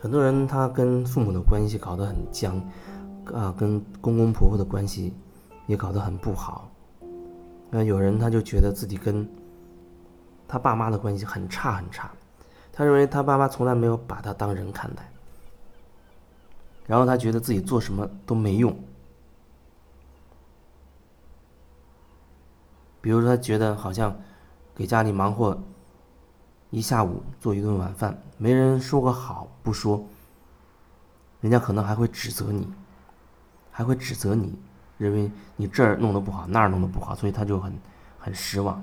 很多人他跟父母的关系搞得很僵，啊，跟公公婆婆的关系也搞得很不好。那有人他就觉得自己跟他爸妈的关系很差很差，他认为他爸妈从来没有把他当人看待，然后他觉得自己做什么都没用。比如说，他觉得好像给家里忙活一下午，做一顿晚饭，没人说个好不说，人家可能还会指责你，还会指责你，认为你这儿弄得不好，那儿弄得不好，所以他就很很失望。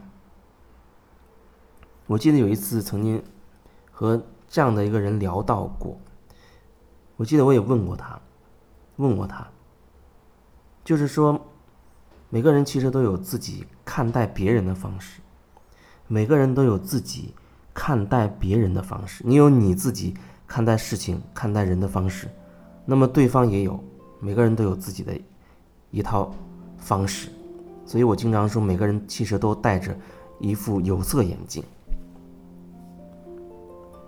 我记得有一次曾经和这样的一个人聊到过，我记得我也问过他，问过他，就是说。每个人其实都有自己看待别人的方式，每个人都有自己看待别人的方式。你有你自己看待事情、看待人的方式，那么对方也有，每个人都有自己的一套方式。所以我经常说，每个人其实都戴着一副有色眼镜。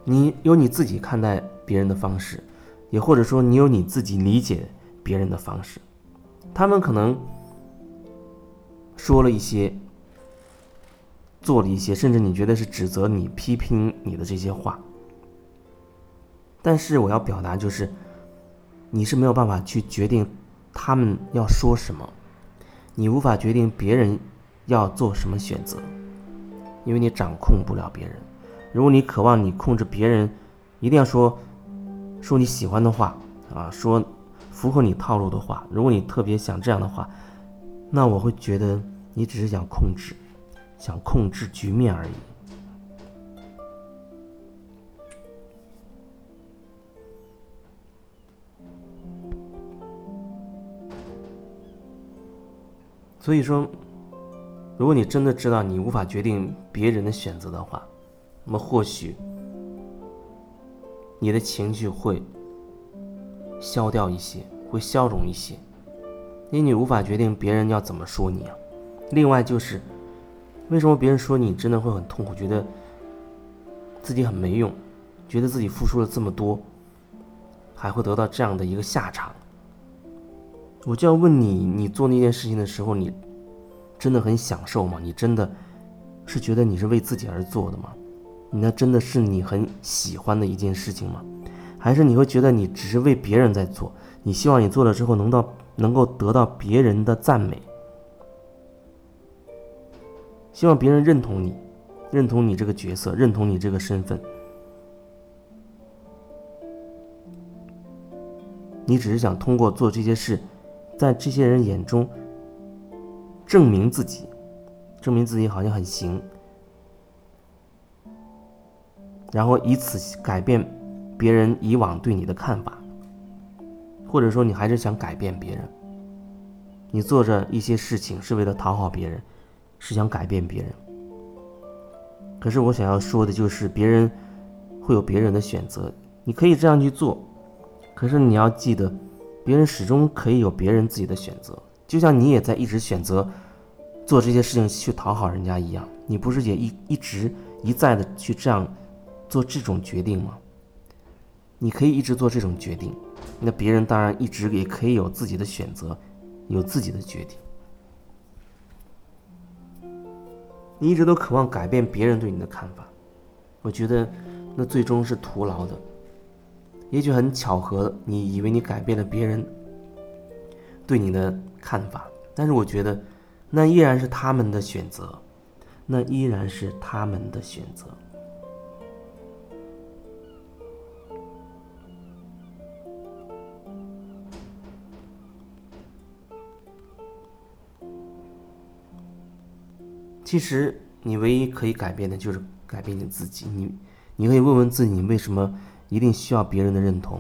你有你自己看待别人的方式，也或者说你有你自己理解别人的方式，他们可能。说了一些，做了一些，甚至你觉得是指责你、批评你的这些话。但是我要表达就是，你是没有办法去决定他们要说什么，你无法决定别人要做什么选择，因为你掌控不了别人。如果你渴望你控制别人，一定要说说你喜欢的话啊，说符合你套路的话。如果你特别想这样的话。那我会觉得你只是想控制，想控制局面而已。所以说，如果你真的知道你无法决定别人的选择的话，那么或许你的情绪会消掉一些，会消融一些。因为你无法决定别人要怎么说你啊。另外就是，为什么别人说你真的会很痛苦，觉得自己很没用，觉得自己付出了这么多，还会得到这样的一个下场？我就要问你：你做那件事情的时候，你真的很享受吗？你真的是觉得你是为自己而做的吗？你那真的是你很喜欢的一件事情吗？还是你会觉得你只是为别人在做？你希望你做了之后能到。能够得到别人的赞美，希望别人认同你，认同你这个角色，认同你这个身份。你只是想通过做这些事，在这些人眼中证明自己，证明自己好像很行，然后以此改变别人以往对你的看法。或者说，你还是想改变别人，你做着一些事情是为了讨好别人，是想改变别人。可是我想要说的就是，别人会有别人的选择，你可以这样去做，可是你要记得，别人始终可以有别人自己的选择，就像你也在一直选择做这些事情去讨好人家一样，你不是也一一直一再的去这样做这种决定吗？你可以一直做这种决定。那别人当然一直也可以有自己的选择，有自己的决定。你一直都渴望改变别人对你的看法，我觉得那最终是徒劳的。也许很巧合，你以为你改变了别人对你的看法，但是我觉得那依然是他们的选择，那依然是他们的选择。其实你唯一可以改变的就是改变你自己。你，你可以问问自己，你为什么一定需要别人的认同？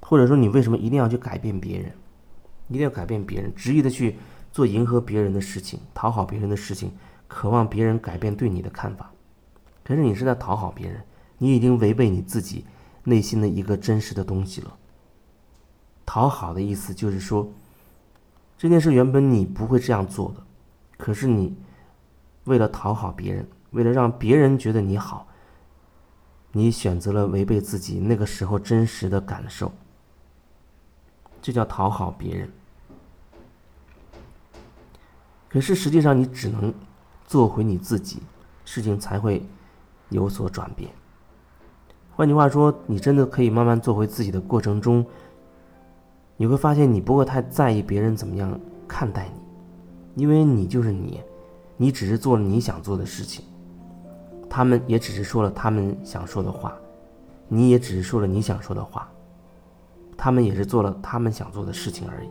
或者说，你为什么一定要去改变别人？一定要改变别人，执意的去做迎合别人的事情，讨好别人的事情，渴望别人改变对你的看法。可是你是在讨好别人，你已经违背你自己内心的一个真实的东西了。讨好的意思就是说，这件事原本你不会这样做的，可是你。为了讨好别人，为了让别人觉得你好，你选择了违背自己那个时候真实的感受，这叫讨好别人。可是实际上，你只能做回你自己，事情才会有所转变。换句话说，你真的可以慢慢做回自己的过程中，你会发现你不会太在意别人怎么样看待你，因为你就是你，你只是做了你想做的事情，他们也只是说了他们想说的话，你也只是说了你想说的话，他们也是做了他们想做的事情而已。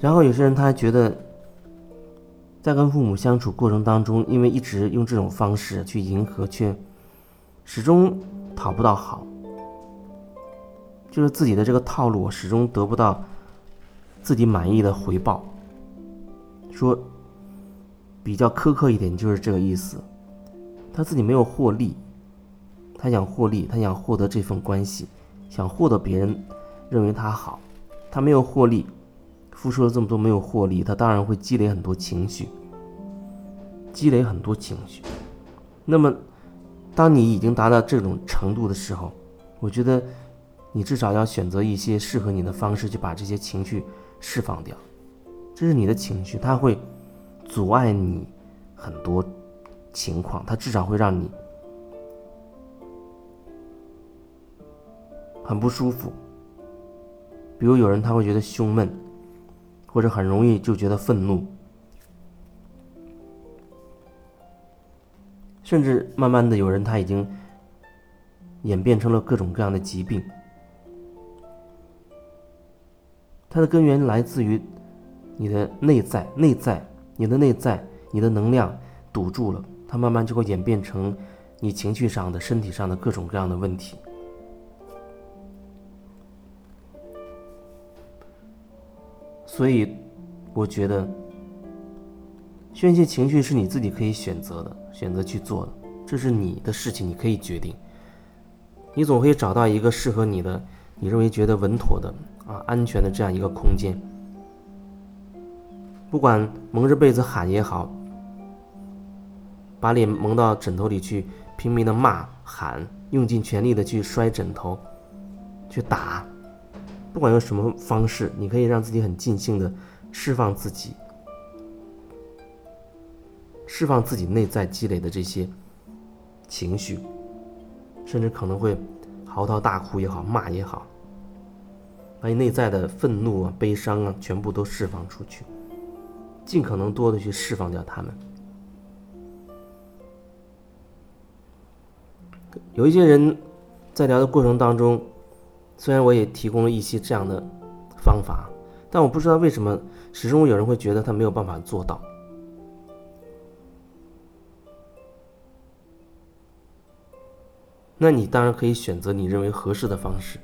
然后有些人他还觉得，在跟父母相处过程当中，因为一直用这种方式去迎合，却始终讨不到好，就是自己的这个套路始终得不到自己满意的回报。说比较苛刻一点，就是这个意思。他自己没有获利，他想获利，他想获得这份关系，想获得别人认为他好，他没有获利。付出了这么多没有获利，他当然会积累很多情绪，积累很多情绪。那么，当你已经达到这种程度的时候，我觉得你至少要选择一些适合你的方式去把这些情绪释放掉。这是你的情绪，它会阻碍你很多情况，它至少会让你很不舒服。比如有人他会觉得胸闷。或者很容易就觉得愤怒，甚至慢慢的有人他已经演变成了各种各样的疾病。它的根源来自于你的内在，内在，你的内在，你的能量堵住了，它慢慢就会演变成你情绪上的、身体上的各种各样的问题。所以，我觉得宣泄情绪是你自己可以选择的，选择去做的，这是你的事情，你可以决定。你总会找到一个适合你的，你认为觉得稳妥的啊、安全的这样一个空间。不管蒙着被子喊也好，把脸蒙到枕头里去拼命的骂喊，用尽全力的去摔枕头，去打。不管用什么方式，你可以让自己很尽兴的释放自己，释放自己内在积累的这些情绪，甚至可能会嚎啕大哭也好，骂也好，把你内在的愤怒啊、悲伤啊，全部都释放出去，尽可能多的去释放掉他们。有一些人在聊的过程当中。虽然我也提供了一些这样的方法，但我不知道为什么始终有人会觉得他没有办法做到。那你当然可以选择你认为合适的方式，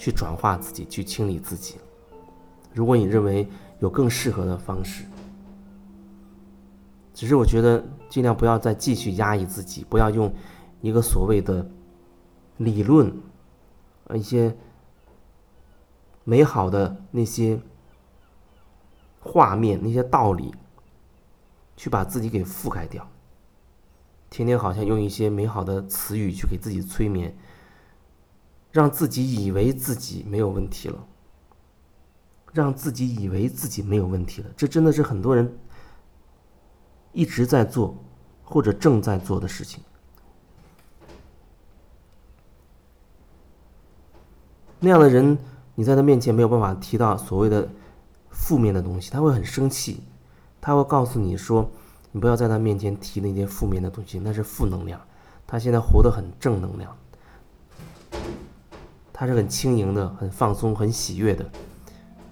去转化自己，去清理自己。如果你认为有更适合的方式，只是我觉得尽量不要再继续压抑自己，不要用一个所谓的理论。一些美好的那些画面、那些道理，去把自己给覆盖掉。天天好像用一些美好的词语去给自己催眠，让自己以为自己没有问题了，让自己以为自己没有问题了。这真的是很多人一直在做或者正在做的事情。那样的人，你在他面前没有办法提到所谓的负面的东西，他会很生气，他会告诉你说：“你不要在他面前提那些负面的东西，那是负能量。”他现在活得很正能量，他是很轻盈的、很放松、很喜悦的。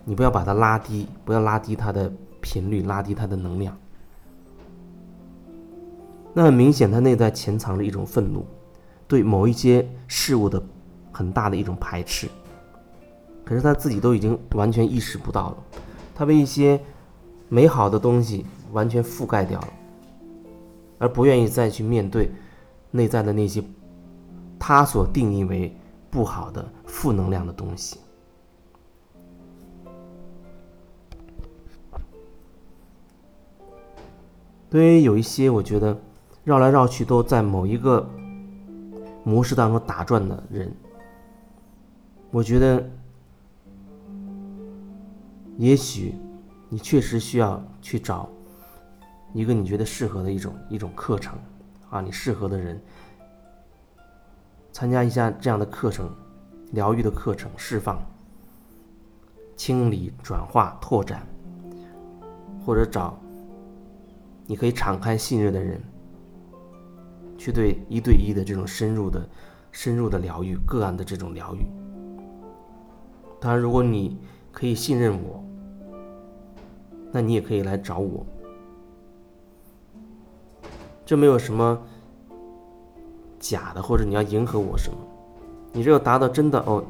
你不要把他拉低，不要拉低他的频率，拉低他的能量。那很明显，他内在潜藏着一种愤怒，对某一些事物的。很大的一种排斥，可是他自己都已经完全意识不到了，他被一些美好的东西完全覆盖掉了，而不愿意再去面对内在的那些他所定义为不好的负能量的东西。对于有一些我觉得绕来绕去都在某一个模式当中打转的人我觉得也许你确实需要去找一个你觉得适合的一种一种课程啊你适合的人参加一下这样的课程疗愈的课程，释放、清理、转化、拓展，或者找。你可以敞开信任的人，去对一对一的这种深入的、深入的疗愈个案的这种疗愈。当然，如果你可以信任我，那你也可以来找我。这没有什么假的，或者你要迎合我什么。你只有达到真的哦，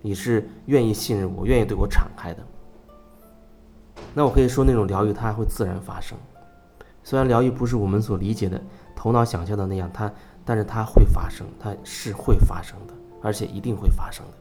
你是愿意信任我、愿意对我敞开的，那我可以说那种疗愈它会自然发生。虽然疗愈不是我们所理解的、头脑想象的那样，它，但是它会发生，它是会发生的，而且一定会发生的。